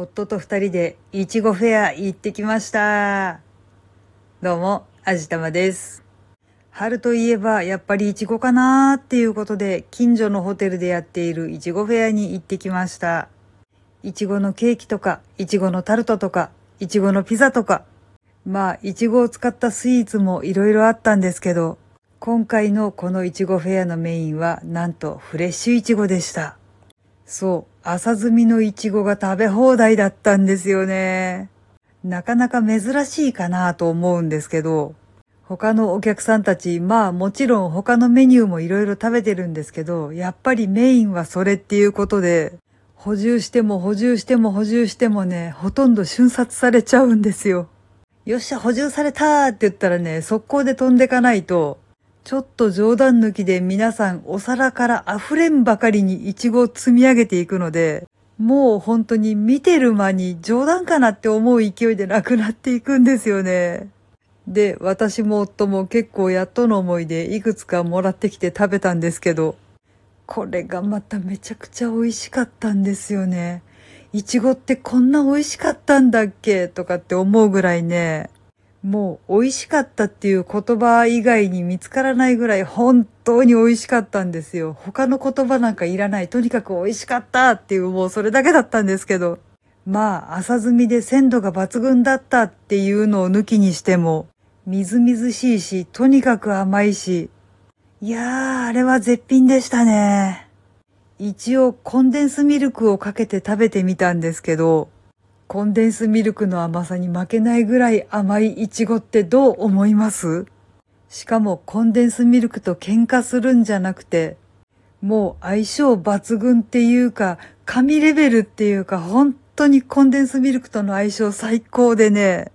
夫と二人でいちごフェア行ってきました。どうも、あじたまです。春といえばやっぱりいちごかなーっていうことで近所のホテルでやっているいちごフェアに行ってきました。いちごのケーキとか、いちごのタルトとか、いちごのピザとか。まあ、いちごを使ったスイーツもいろいろあったんですけど、今回のこのいちごフェアのメインはなんとフレッシュいちごでした。そう、朝摘みのいちごが食べ放題だったんですよね。なかなか珍しいかなと思うんですけど、他のお客さんたち、まあもちろん他のメニューもいろいろ食べてるんですけど、やっぱりメインはそれっていうことで、補充しても補充しても補充してもね、ほとんど瞬殺されちゃうんですよ。よっしゃ、補充されたーって言ったらね、速攻で飛んでかないと、ちょっと冗談抜きで皆さんお皿から溢れんばかりにイチゴを積み上げていくので、もう本当に見てる間に冗談かなって思う勢いでなくなっていくんですよね。で、私も夫も結構やっとの思いでいくつかもらってきて食べたんですけど、これがまためちゃくちゃ美味しかったんですよね。いちごってこんな美味しかったんだっけとかって思うぐらいね、もう美味しかったっていう言葉以外に見つからないぐらい本当に美味しかったんですよ。他の言葉なんかいらない。とにかく美味しかったっていうもうそれだけだったんですけど。まあ、朝摘みで鮮度が抜群だったっていうのを抜きにしても、みずみずしいし、とにかく甘いし。いやー、あれは絶品でしたね。一応コンデンスミルクをかけて食べてみたんですけど、コンデンスミルクの甘さに負けないぐらい甘いイチゴってどう思います？しかもコンデンスミルクと喧嘩するんじゃなくて、もう相性抜群っていうか、神レベルっていうか、本当にコンデンスミルクとの相性最高でね、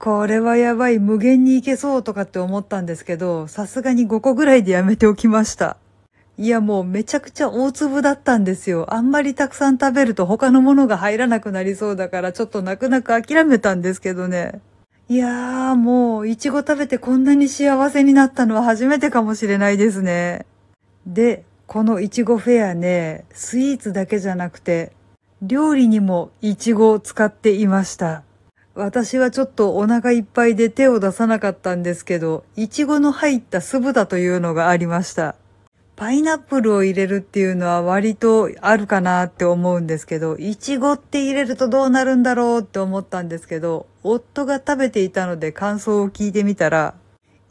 これはやばい、無限にいけそうとかって思ったんですけど、さすがに5個ぐらいでやめておきました。いやもうめちゃくちゃ大粒だったんですよ。あんまりたくさん食べると他のものが入らなくなりそうだからちょっと泣く泣く諦めたんですけどね。いやーもういちご食べてこんなに幸せになったのは初めてかもしれないですね。で、このいちごフェアね、スイーツだけじゃなくて、料理にもいちごを使っていました。私はちょっとお腹いっぱいで手を出さなかったんですけど、いちごの入った酢豚というのがありました。パイナップルを入れるっていうのは割とあるかなって思うんですけど、いちごって入れるとどうなるんだろうって思ったんですけど、夫が食べていたので感想を聞いてみたら、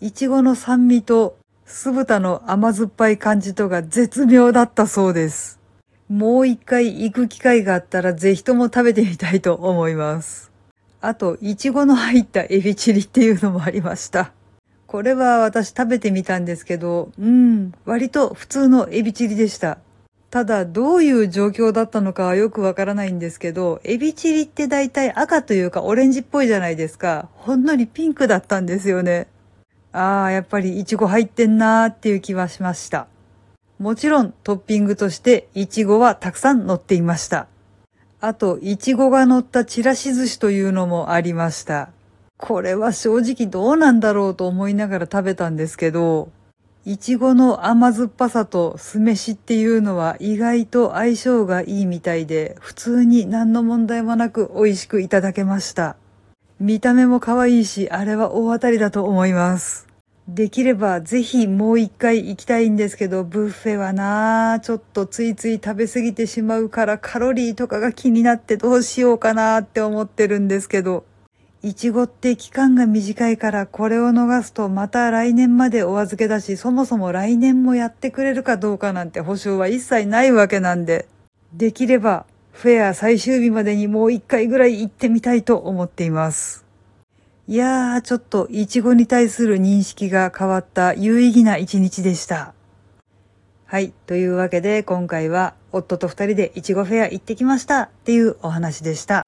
いちごの酸味と酢豚の甘酸っぱい感じとが絶妙だったそうです。もう一回行く機会があったらぜひとも食べてみたいと思います。あと、いちごの入ったエビチリっていうのもありました。これは私食べてみたんですけど、うん、割と普通のエビチリでした。ただ、どういう状況だったのかはよくわからないんですけど、エビチリって大体赤というかオレンジっぽいじゃないですか。ほんのりピンクだったんですよね。ああ、やっぱりイチゴ入ってんなーっていう気はしました。もちろんトッピングとしてイチゴはたくさん乗っていました。あと、イチゴが乗ったちらし寿司というのもありました。これは正直どうなんだろうと思いながら食べたんですけど、いちごの甘酸っぱさと酢飯っていうのは意外と相性がいいみたいで、普通に何の問題もなく美味しくいただけました。見た目も可愛いし、あれは大当たりだと思います。できればぜひもう一回行きたいんですけど、ブッフェはなぁ、ちょっとついつい食べ過ぎてしまうからカロリーとかが気になってどうしようかなって思ってるんですけど、いちごって期間が短いからこれを逃すとまた来年までお預けだし、そもそも来年もやってくれるかどうかなんて保証は一切ないわけなんで、できればフェア最終日までにもう一回ぐらい行ってみたいと思っています。いやー、ちょっといちごに対する認識が変わった有意義な一日でした。はい。というわけで今回は夫と二人でいちごフェア行ってきましたっていうお話でした。